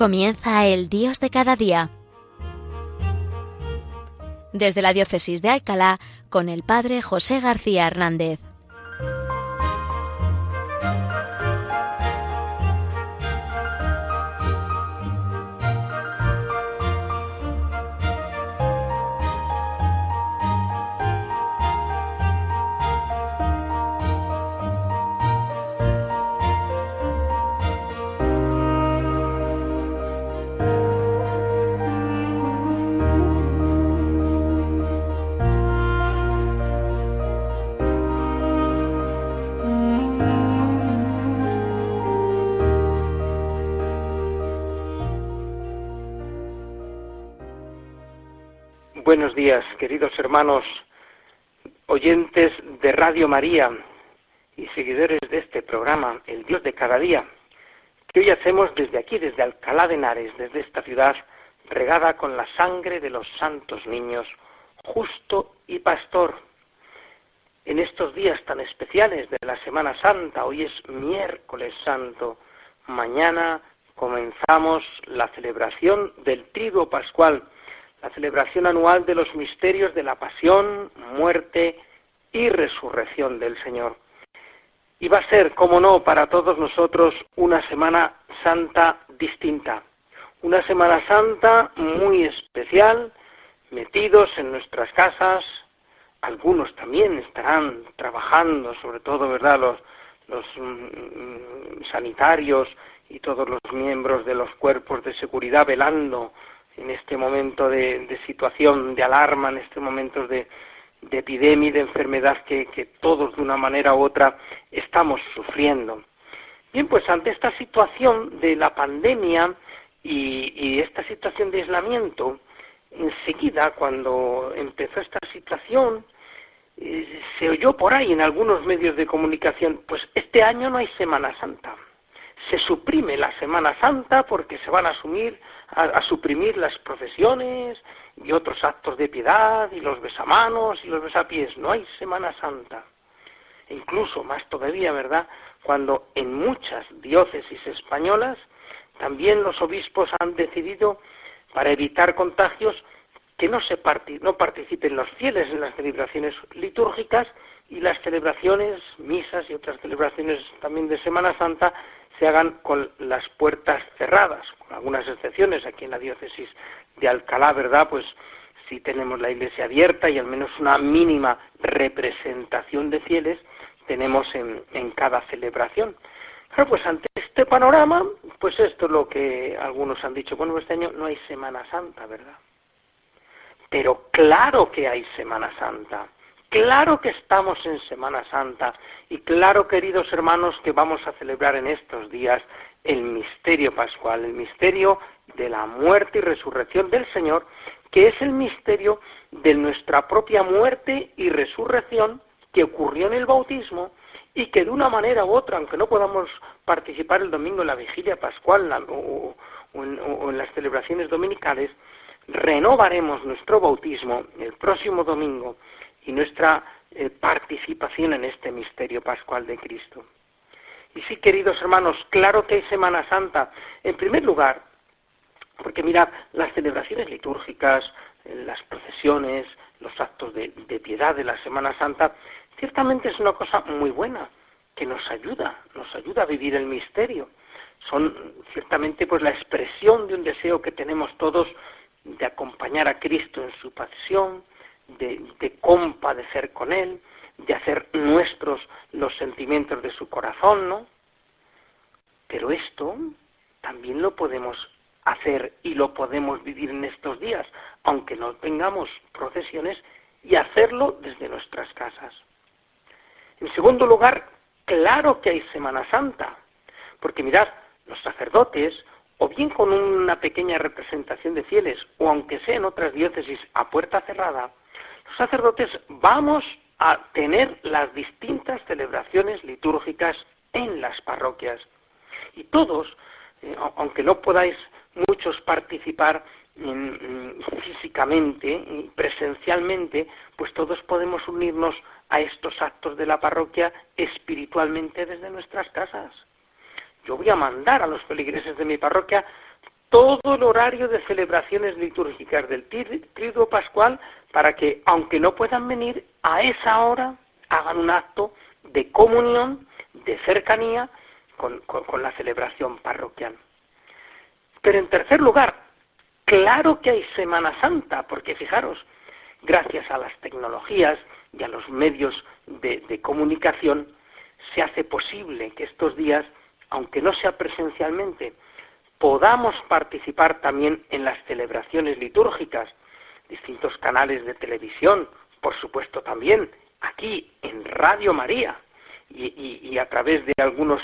Comienza el Dios de cada día. Desde la Diócesis de Alcalá, con el Padre José García Hernández. Buenos días, queridos hermanos, oyentes de Radio María y seguidores de este programa, El Dios de cada día, que hoy hacemos desde aquí, desde Alcalá de Henares, desde esta ciudad regada con la sangre de los santos niños, justo y pastor. En estos días tan especiales de la Semana Santa, hoy es miércoles santo, mañana comenzamos la celebración del trigo pascual, la celebración anual de los misterios de la pasión, muerte y resurrección del Señor. Y va a ser, como no, para todos nosotros una Semana Santa distinta, una Semana Santa muy especial, metidos en nuestras casas, algunos también estarán trabajando, sobre todo, ¿verdad?, los, los mm, sanitarios y todos los miembros de los cuerpos de seguridad velando en este momento de, situación de alarma, en estos momentos de, epidemia y de enfermedad que, todos de una manera u otra estamos sufriendo. Bien, pues ante esta situación de la pandemia y, esta situación de aislamiento, enseguida cuando empezó esta situación, eh, se oyó por ahí en algunos medios de comunicación, pues este año no hay Semana Santa se suprime la Semana Santa porque se van a asumir a, suprimir las procesiones y otros actos de piedad y los besamanos y los besapiés. No hay Semana Santa. Incluso más todavía, ¿verdad? Cuando en muchas diócesis españolas también los obispos han decidido, para evitar contagios, que no, se no participen los fieles en las celebraciones litúrgicas y las celebraciones, misas y otras celebraciones también de Semana Santa se hagan con las puertas cerradas, con algunas excepciones. Aquí en la diócesis de Alcalá, ¿verdad? Pues sí tenemos la iglesia abierta y al menos una mínima representación de fieles tenemos en, en cada celebración. Claro, pues ante este panorama, pues esto es lo que algunos han dicho. Bueno, este año no hay Semana Santa, ¿verdad? Pero claro que hay Semana Santa. Claro que estamos en Semana Santa y claro, queridos hermanos, que vamos a celebrar en estos días el misterio pascual, el misterio de la muerte y resurrección del Señor, que es el misterio de nuestra propia muerte y resurrección que ocurrió en el bautismo y que de una manera u otra, aunque no podamos participar el domingo en la vigilia pascual o, en las celebraciones dominicales, renovaremos nuestro bautismo el próximo domingo y nuestra eh, participación en este misterio pascual de Cristo. Y sí, queridos hermanos, claro que hay Semana Santa. En primer lugar, porque mirad, las celebraciones litúrgicas, eh, las procesiones, los actos de, de, piedad de la Semana Santa, ciertamente es una cosa muy buena, que nos ayuda, nos ayuda a vivir el misterio. Son ciertamente pues la expresión de un deseo que tenemos todos de acompañar a Cristo en su pasión, de, compadecer con Él, de hacer nuestros los sentimientos de su corazón, ¿no? Pero esto también lo podemos hacer y lo podemos vivir en estos días, aunque no tengamos procesiones, y hacerlo desde nuestras casas. En segundo lugar, claro que hay Semana Santa, porque mirad, los sacerdotes, o bien con una pequeña representación de fieles, o aunque sea en otras diócesis a puerta cerrada, sacerdotes vamos a tener las distintas celebraciones litúrgicas en las parroquias. Y todos, eh, aunque no podáis muchos participar físicamente y presencialmente, pues todos podemos unirnos a estos actos de la parroquia espiritualmente desde nuestras casas. Yo voy a mandar a los feligreses de mi parroquia todo el horario de celebraciones litúrgicas del Triduo Pascual para que, aunque no puedan venir, a esa hora hagan un acto de comunión, de cercanía con, la celebración parroquial. Pero en tercer lugar, claro que hay Semana Santa, porque fijaros, gracias a las tecnologías y a los medios de comunicación, se hace posible que estos días, aunque no sea presencialmente, podamos participar también en las celebraciones litúrgicas, distintos canales de televisión, por supuesto también aquí en Radio María y, a través de algunos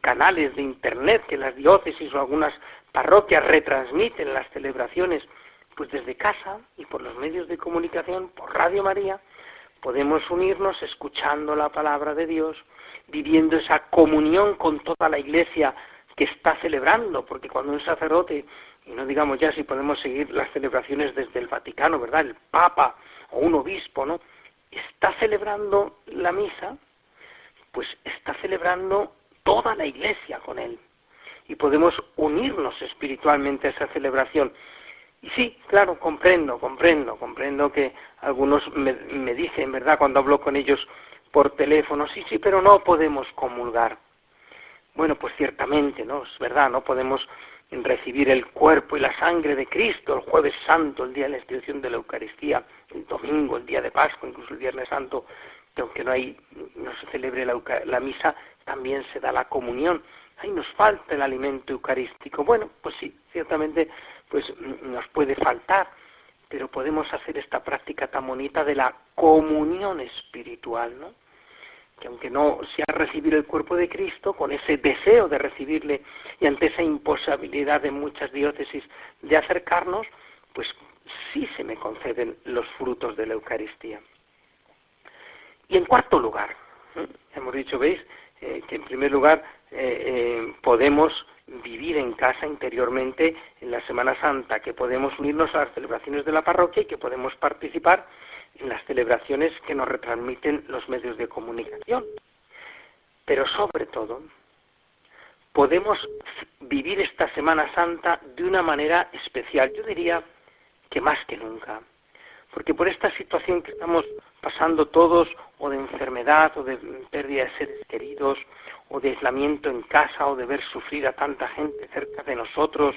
canales de Internet que las diócesis o algunas parroquias retransmiten las celebraciones, pues desde casa y por los medios de comunicación, por Radio María, podemos unirnos escuchando la palabra de Dios, viviendo esa comunión con toda la Iglesia que está celebrando, porque cuando un sacerdote, y no digamos ya si podemos seguir las celebraciones desde el Vaticano, ¿verdad? El Papa o un obispo, ¿no? Está celebrando la misa, pues está celebrando toda la Iglesia con él. Y podemos unirnos espiritualmente a esa celebración. Y sí, claro, comprendo, comprendo, comprendo que algunos me, dicen, ¿verdad?, cuando hablo con ellos por teléfono, sí, sí, pero no podemos comulgar. Bueno, pues ciertamente, ¿no? Es verdad, no podemos recibir el cuerpo y la sangre de Cristo el jueves santo, el día de la institución de la Eucaristía, el domingo, el día de Pascua, incluso el viernes santo, que aunque no hay, no se celebre la, misa, también se da la comunión. Ahí nos falta el alimento eucarístico. Bueno, pues sí, ciertamente, pues nos puede faltar, pero podemos hacer esta práctica tan bonita de la comunión espiritual, ¿no? Que aunque no sea recibir el cuerpo de Cristo, con ese deseo de recibirle y ante esa imposibilidad de muchas diócesis de acercarnos, pues sí se me conceden los frutos de la Eucaristía. Y en cuarto lugar, hemos dicho, veis, eh, que en primer lugar eh, eh, podemos vivir en casa interiormente en la Semana Santa, que podemos unirnos a las celebraciones de la parroquia y que podemos participar en las celebraciones que nos retransmiten los medios de comunicación. Pero sobre todo, podemos vivir esta Semana Santa de una manera especial, yo diría que más que nunca. Porque por esta situación que estamos pasando todos, o de enfermedad, o de pérdida de seres queridos, o de aislamiento en casa, o de ver sufrir a tanta gente cerca de nosotros,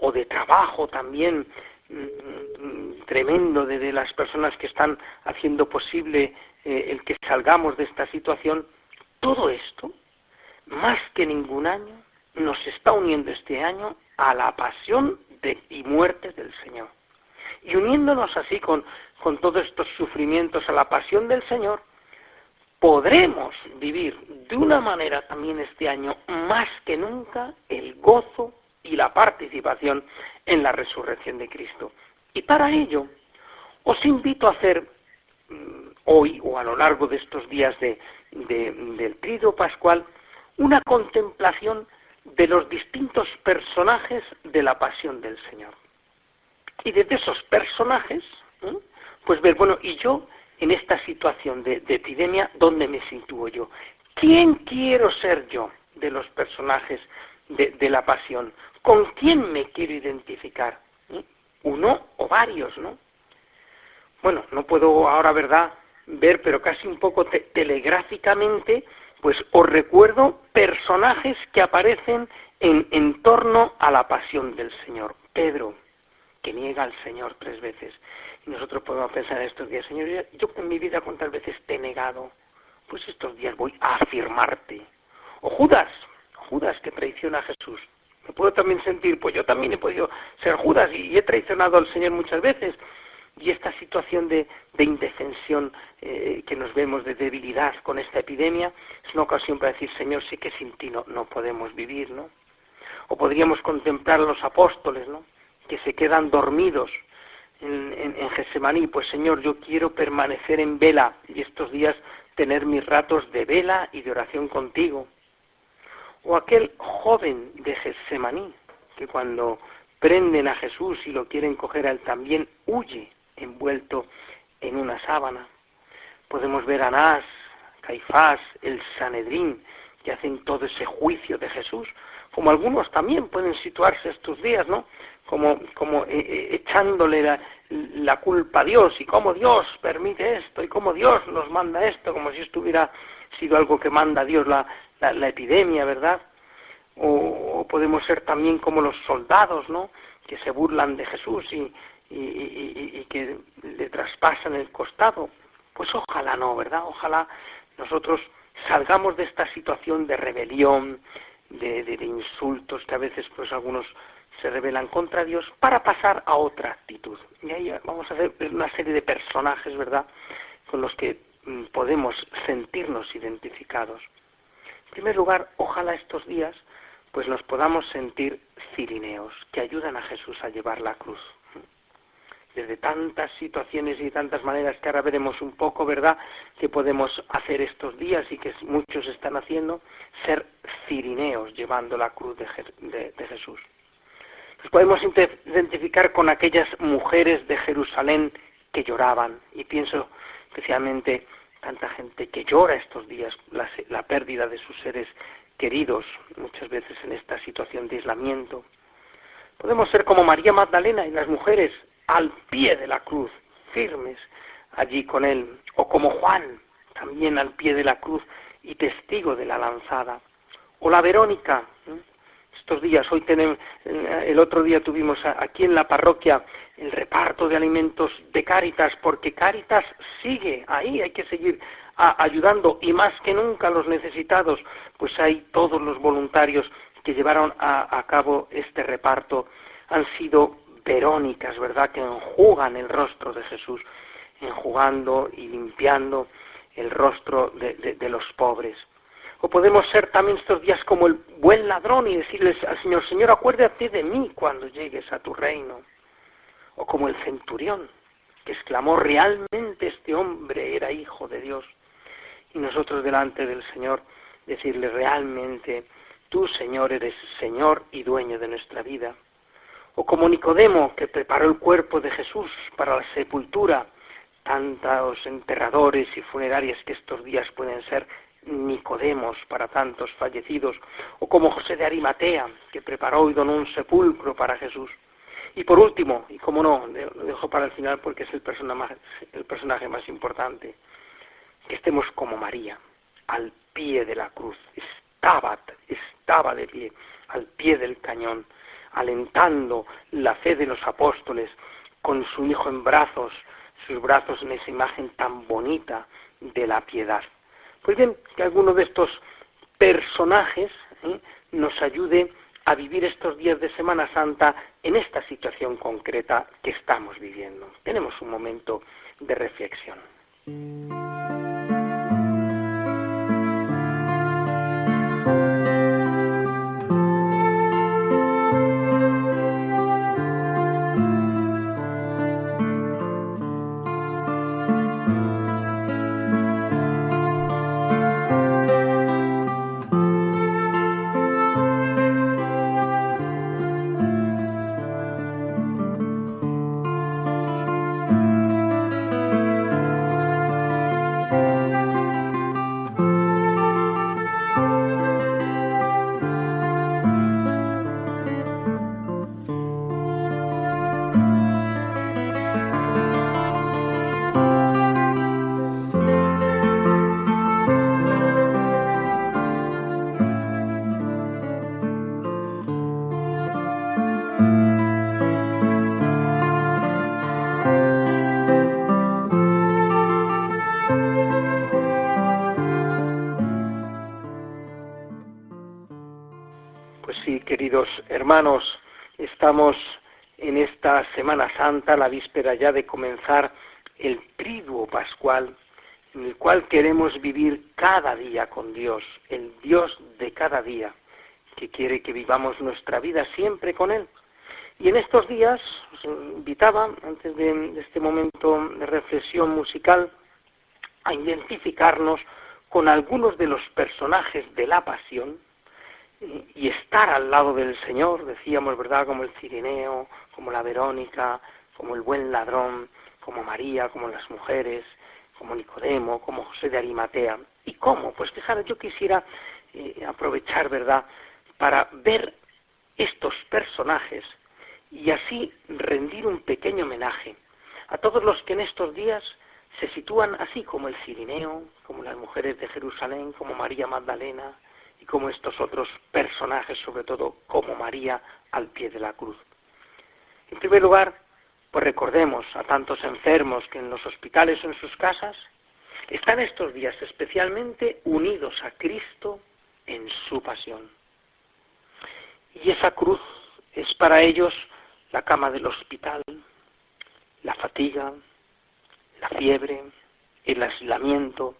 o de trabajo también, Mm, tremendo de, las personas que están haciendo posible eh, el que salgamos de esta situación, todo esto, más que ningún año, nos está uniendo este año a la pasión y muerte del Señor. Y uniéndonos así con todos estos sufrimientos a la pasión del Señor, podremos vivir de una manera también este año más que nunca el gozo y la participación en la resurrección de Cristo. Y para ello os invito a hacer mm, hoy o a lo largo de estos días de, del Trido Pascual una contemplación de los distintos personajes de la pasión del Señor. Y desde esos personajes, pues ver, bueno, y yo en esta situación de, epidemia, ¿dónde me sitúo yo? ¿Quién quiero ser yo de los personajes de, la pasión? ¿Con quién me quiero identificar? ¿Mm? ¿Uno o varios, no? Bueno, no puedo ahora, ¿verdad?, ver, pero casi un poco telegráficamente, pues os recuerdo personajes que aparecen en, torno a la pasión del Señor. Pedro, que niega al Señor tres veces. Y nosotros podemos pensar en estos días, Señor, yo en mi vida cuántas veces te he negado, pues estos días voy a afirmarte. O Judas, Judas que traiciona a Jesús. Me puedo también sentir, pues yo también he podido ser Judas y he traicionado al Señor muchas veces. Y esta situación de, indefensión eh, que nos vemos, de debilidad con esta epidemia, es una ocasión para decir, Señor, sí que sin ti no, podemos vivir, ¿no? O podríamos contemplar a los apóstoles, ¿no? Que se quedan dormidos en, en, Getsemaní. Pues Señor, yo quiero permanecer en vela y estos días tener mis ratos de vela y de oración contigo o aquel joven de Getsemaní, que cuando prenden a Jesús y lo quieren coger a él también huye envuelto en una sábana. Podemos ver a Anás, Caifás, el Sanedrín, que hacen todo ese juicio de Jesús, como algunos también pueden situarse estos días, ¿no? Como, como eh, eh, echándole la, la, culpa a Dios y cómo Dios permite esto y cómo Dios nos manda esto, como si esto hubiera sido algo que manda Dios la, la, epidemia, ¿verdad? O, podemos ser también como los soldados, ¿no? Que se burlan de Jesús y, y, que le traspasan el costado. Pues ojalá no, ¿verdad? Ojalá nosotros salgamos de esta situación de rebelión, de, de, insultos que a veces pues algunos se rebelan contra Dios para pasar a otra actitud. Y ahí vamos a ver una serie de personajes, ¿verdad?, con los que mm, podemos sentirnos identificados. En primer lugar, ojalá estos días pues nos podamos sentir cirineos, que ayudan a Jesús a llevar la cruz desde tantas situaciones y tantas maneras que ahora veremos un poco, ¿verdad?, que podemos hacer estos días y que muchos están haciendo, ser cirineos llevando la cruz de, Jesús. Nos podemos identificar con aquellas mujeres de Jerusalén que lloraban, y pienso especialmente tanta gente que llora estos días la, pérdida de sus seres queridos, muchas veces en esta situación de aislamiento. Podemos ser como María Magdalena y las mujeres al pie de la cruz, firmes allí con él, o como Juan, también al pie de la cruz y testigo de la lanzada, o la Verónica, estos días, hoy tenemos, el otro día tuvimos aquí en la parroquia el reparto de alimentos de Cáritas, porque Cáritas sigue ahí, hay que seguir ayudando y más que nunca los necesitados, pues hay todos los voluntarios que llevaron a cabo este reparto han sido verónicas, ¿verdad?, que enjugan el rostro de Jesús, enjugando y limpiando el rostro de, los pobres. O podemos ser también estos días como el buen ladrón y decirles al Señor, Señor, acuérdate de mí cuando llegues a tu reino. O como el centurión, que exclamó, realmente este hombre era hijo de Dios. Y nosotros delante del Señor decirle, realmente tú, Señor, eres Señor y dueño de nuestra vida o como Nicodemo, que preparó el cuerpo de Jesús para la sepultura, tantos enterradores y funerarias que estos días pueden ser Nicodemos para tantos fallecidos, o como José de Arimatea, que preparó y donó un sepulcro para Jesús. Y por último, y como no, lo dejo para el final porque es el personaje, más importante, que estemos como María, al pie de la cruz. Estaba, estaba de pie, al pie del cañón, alentando la fe de los apóstoles con su Hijo en brazos, sus brazos en esa imagen tan bonita de la piedad. Pues bien, que alguno de estos personajes ¿eh? nos ayude a vivir estos días de Semana Santa en esta situación concreta que estamos viviendo. Tenemos un momento de reflexión. Hermanos, estamos en esta Semana Santa, la víspera ya de comenzar el triduo pascual, en el cual queremos vivir cada día con Dios, el Dios de cada día, que quiere que vivamos nuestra vida siempre con Él. Y en estos días os invitaba, antes de este momento de reflexión musical, a identificarnos con algunos de los personajes de la pasión y estar al lado del Señor, decíamos, ¿verdad? Como el Cirineo, como la Verónica, como el buen ladrón, como María, como las mujeres, como Nicodemo, como José de Arimatea. ¿Y cómo? Pues fijaros, yo quisiera eh, aprovechar, ¿verdad?, para ver estos personajes y así rendir un pequeño homenaje a todos los que en estos días se sitúan así como el Cirineo, como las mujeres de Jerusalén, como María Magdalena como estos otros personajes, sobre todo como María al pie de la cruz. En primer lugar, pues recordemos a tantos enfermos que en los hospitales o en sus casas están estos días especialmente unidos a Cristo en su pasión. Y esa cruz es para ellos la cama del hospital, la fatiga, la fiebre, el aislamiento,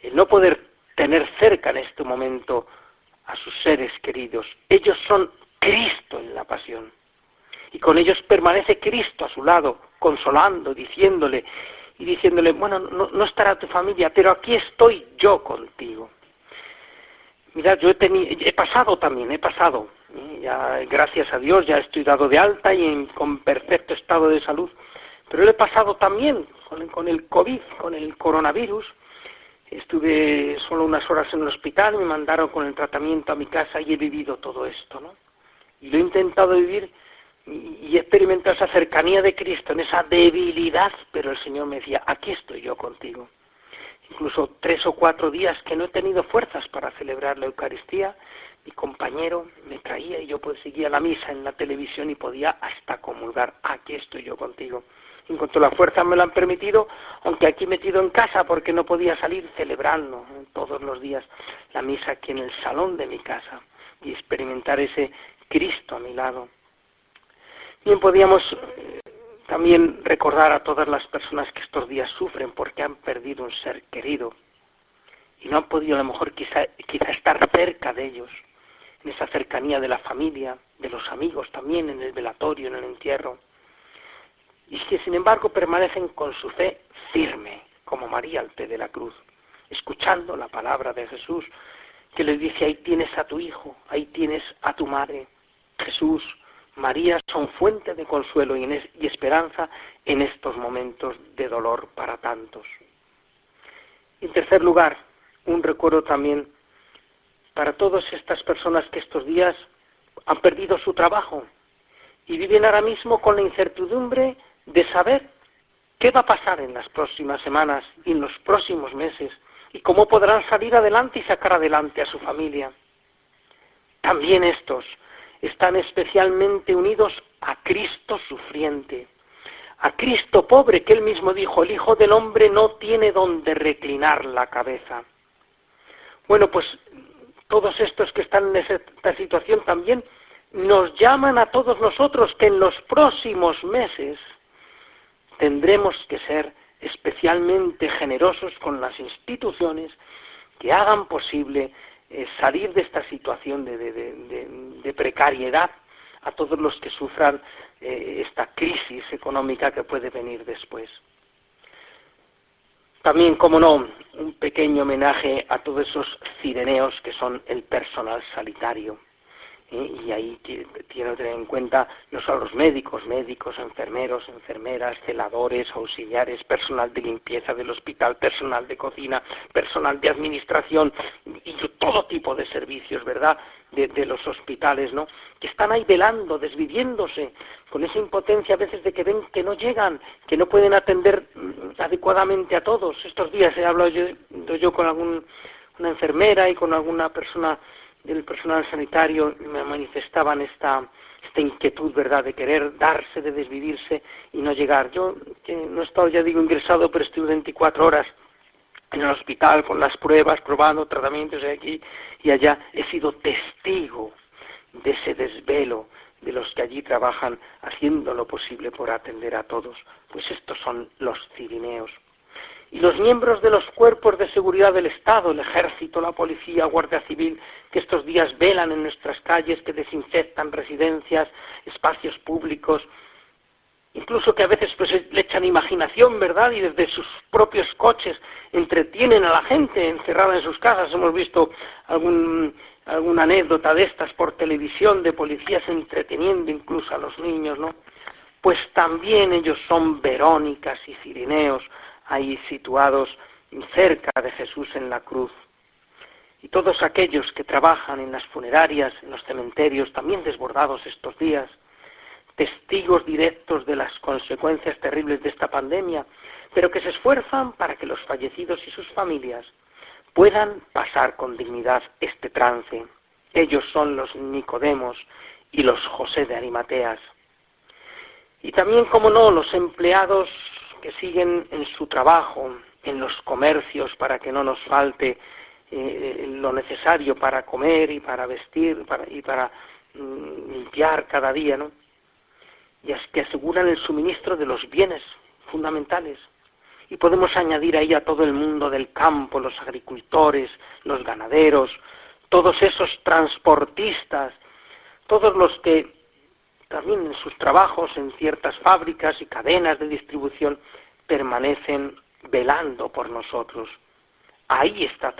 el no poder tener cerca en este momento a sus seres queridos. Ellos son Cristo en la pasión. Y con ellos permanece Cristo a su lado, consolando, diciéndole y diciéndole, bueno, no, estará tu familia, pero aquí estoy yo contigo. Mirad, yo he, tenido, he pasado también, he pasado, ¿eh? ya gracias a Dios ya estoy dado de alta y con perfecto estado de salud, pero lo he pasado también con el COVID, con el coronavirus, estuve solo unas horas en el hospital, me mandaron con el tratamiento a mi casa y he vivido todo esto, ¿no? Y lo he intentado vivir y experimentar esa cercanía de Cristo, en esa debilidad, pero el Señor me decía, aquí estoy yo contigo. Incluso tres o cuatro días que no he tenido fuerzas para celebrar la Eucaristía, mi compañero me traía y yo pues seguía la misa en la televisión y podía hasta comulgar, aquí estoy yo contigo. En cuanto las fuerzas me lo han permitido, aunque aquí metido en casa porque no podía salir celebrando todos los días la misa aquí en el salón de mi casa y experimentar ese Cristo a mi lado. Bien, podíamos eh, también recordar a todas las personas que estos días sufren porque han perdido un ser querido y no han podido a lo mejor quizá, quizá estar cerca de ellos, en esa cercanía de la familia, de los amigos también, en el velatorio, en el entierro, y que sin embargo permanecen con su fe firme, como María al pie de la cruz, escuchando la palabra de Jesús, que les dice, ahí tienes a tu hijo, ahí tienes a tu madre, Jesús, María son fuente de consuelo y, esperanza en estos momentos de dolor para tantos. En tercer lugar, un recuerdo también para todas estas personas que estos días han perdido su trabajo y viven ahora mismo con la incertidumbre de saber qué va a pasar en las próximas semanas y en los próximos meses y cómo podrán salir adelante y sacar adelante a su familia. También estos están especialmente unidos a Cristo sufriente, a Cristo pobre, que él mismo dijo, el Hijo del Hombre no tiene donde reclinar la cabeza. Bueno, pues todos estos que están en esta situación también nos llaman a todos nosotros que en los próximos meses tendremos que ser especialmente generosos con las instituciones que hagan posible eh, salir de esta situación de, precariedad a todos los que sufran eh, esta crisis económica que puede venir después. También, como no, un pequeño homenaje a todos esos cireneos que son el personal sanitario ¿eh? y ahí quiero tener en cuenta no solo los médicos, médicos, enfermeros, enfermeras, celadores, auxiliares, personal de limpieza del hospital, personal de cocina, personal de administración y todo tipo de servicios, ¿verdad? De, los hospitales, ¿no? Que están ahí velando, desviviéndose, con esa impotencia a veces de que ven que no llegan, que no pueden atender mm, adecuadamente a todos. Estos días he hablado yo, con alguna enfermera y con alguna persona del personal sanitario me manifestaban esta, esta inquietud, ¿verdad?, de querer darse, de desvivirse y no llegar. Yo, que no he estado, ya digo, ingresado, pero estuve 24 horas en el hospital con las pruebas, probando tratamientos aquí y allá, he sido testigo de ese desvelo de los que allí trabajan haciendo lo posible por atender a todos. Pues estos son los cirineos y los miembros de los cuerpos de seguridad del Estado, el ejército, la policía, guardia civil, que estos días velan en nuestras calles, que desinfectan residencias, espacios públicos, incluso que a veces pues le echan imaginación, ¿verdad? Y desde sus propios coches entretienen a la gente encerrada en sus casas. Hemos visto alguna anécdota de estas por televisión de policías entreteniendo incluso a los niños, ¿no? Pues también ellos son Verónicas y Cirineos, ahí situados cerca de Jesús en la cruz. y todos aquellos que trabajan en las funerarias, en los cementerios, también desbordados estos días, testigos directos de las consecuencias terribles de esta pandemia, pero que se esfuerzan para que los fallecidos y sus familias puedan pasar con dignidad este trance. Ellos son los Nicodemos y los José de Arimateas. Y también, como no, los empleados que siguen en su trabajo, en los comercios, para que no nos falte eh, lo necesario para comer y para vestir y para mm, limpiar cada día, ¿no? Y es que aseguran el suministro de los bienes fundamentales. Y podemos añadir ahí a todo el mundo del campo, los agricultores, los ganaderos, todos esos transportistas, todos los que también en sus trabajos en ciertas fábricas y cadenas de distribución permanecen velando por nosotros. Ahí está,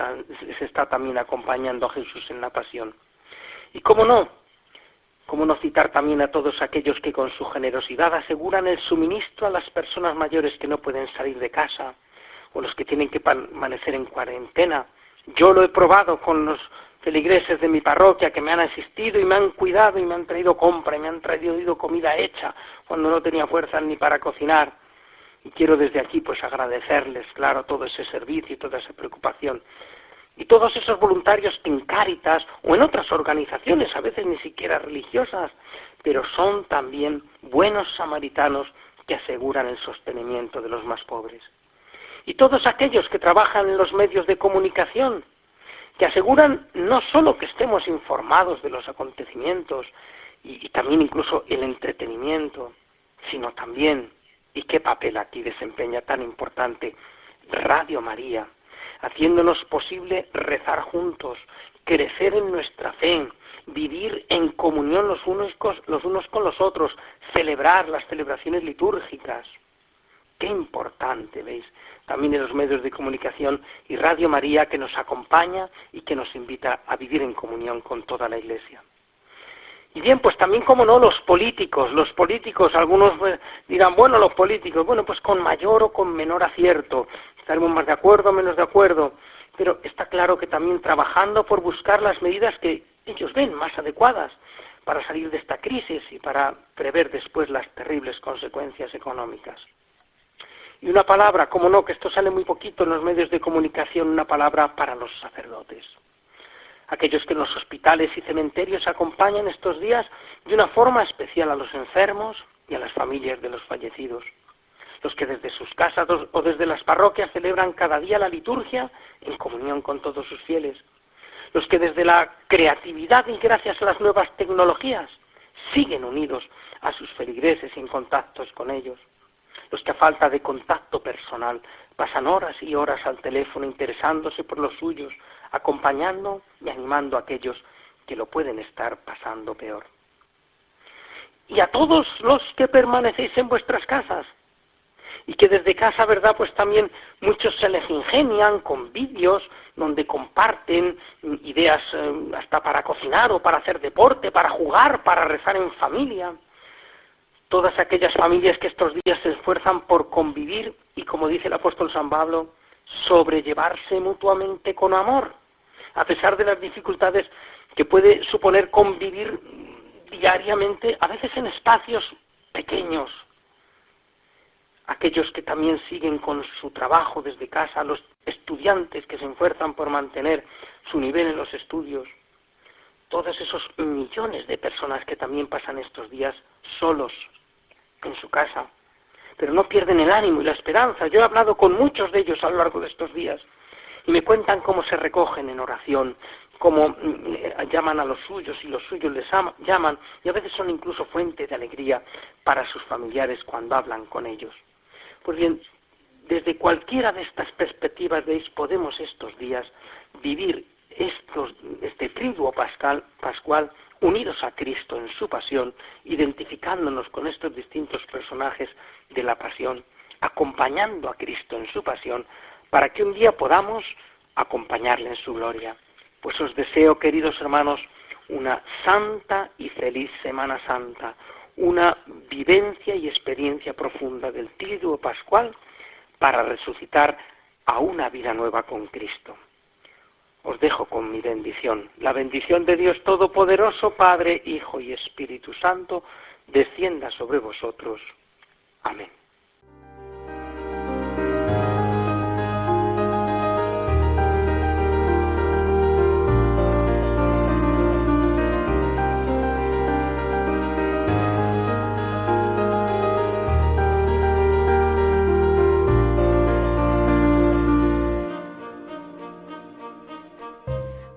se está también acompañando a Jesús en la pasión. Y cómo no, cómo no citar también a todos aquellos que con su generosidad aseguran el suministro a las personas mayores que no pueden salir de casa o los que tienen que permanecer en cuarentena. Yo lo he probado con los feligreses de mi parroquia que me han asistido y me han cuidado y me han traído compra y me han traído comida hecha cuando no tenía fuerzas ni para cocinar. Y quiero desde aquí pues agradecerles, claro, todo ese servicio y toda esa preocupación. Y todos esos voluntarios en Cáritas o en otras organizaciones, a veces ni siquiera religiosas, pero son también buenos samaritanos que aseguran el sostenimiento de los más pobres. Y todos aquellos que trabajan en los medios de comunicación, que aseguran no solo que estemos informados de los acontecimientos y, también incluso el entretenimiento, sino también ¿Y qué papel aquí desempeña tan importante Radio María? haciéndonos posible rezar juntos, crecer en nuestra fe, vivir en comunión los unos con los otros, celebrar las celebraciones litúrgicas. Qué importante, ¿veis? También en los medios de comunicación y Radio María que nos acompaña y que nos invita a vivir en comunión con toda la Iglesia. Y bien, pues también, como no, los políticos. Los políticos, algunos pues, dirán, bueno, los políticos, bueno, pues con mayor o con menor acierto. Estaremos más de acuerdo o menos de acuerdo. Pero está claro que también trabajando por buscar las medidas que ellos ven más adecuadas para salir de esta crisis y para prever después las terribles consecuencias económicas. Y una palabra, como no, que esto sale muy poquito en los medios de comunicación, una palabra para los sacerdotes. Aquellos que en los hospitales y cementerios acompañan estos días de una forma especial a los enfermos y a las familias de los fallecidos, los que desde sus casas o desde las parroquias celebran cada día la liturgia en comunión con todos sus fieles, los que desde la creatividad y gracias a las nuevas tecnologías siguen unidos a sus feligreses en contactos con ellos, los que a falta de contacto personal pasan horas y horas al teléfono interesándose por los suyos, acompañando y animando a aquellos que lo pueden estar pasando peor. Y a todos los que permanecéis en vuestras casas, y que desde casa, ¿verdad? Pues también muchos se les ingenian con vídeos donde comparten ideas eh, hasta para cocinar o para hacer deporte, para jugar, para rezar en familia. Todas aquellas familias que estos días se esfuerzan por convivir y, como dice el apóstol San Pablo, sobrellevarse mutuamente con amor, a pesar de las dificultades que puede suponer convivir diariamente, a veces en espacios pequeños. Aquellos que también siguen con su trabajo desde casa, los estudiantes que se esfuerzan por mantener su nivel en los estudios, todos esos millones de personas que también pasan estos días solos en su casa, pero no pierden el ánimo y la esperanza. Yo he hablado con muchos de ellos a lo largo de estos días y me cuentan cómo se recogen en oración, cómo mm, llaman a los suyos y los suyos les llaman y a veces son incluso fuente de alegría para sus familiares cuando hablan con ellos. Pues bien, desde cualquiera de estas perspectivas, veis, podemos estos días vivir estos, este triduo pascal, pascual unidos a Cristo en su pasión, identificándonos con estos distintos personajes de la pasión, acompañando a Cristo en su pasión, para que un día podamos acompañarle en su gloria. Pues os deseo, queridos hermanos, una santa y feliz Semana Santa, una vivencia y experiencia profunda del Triduo Pascual para resucitar a una vida nueva con Cristo. Os dejo con mi bendición. La bendición de Dios Todopoderoso, Padre, Hijo y Espíritu Santo, descienda sobre vosotros. Amén.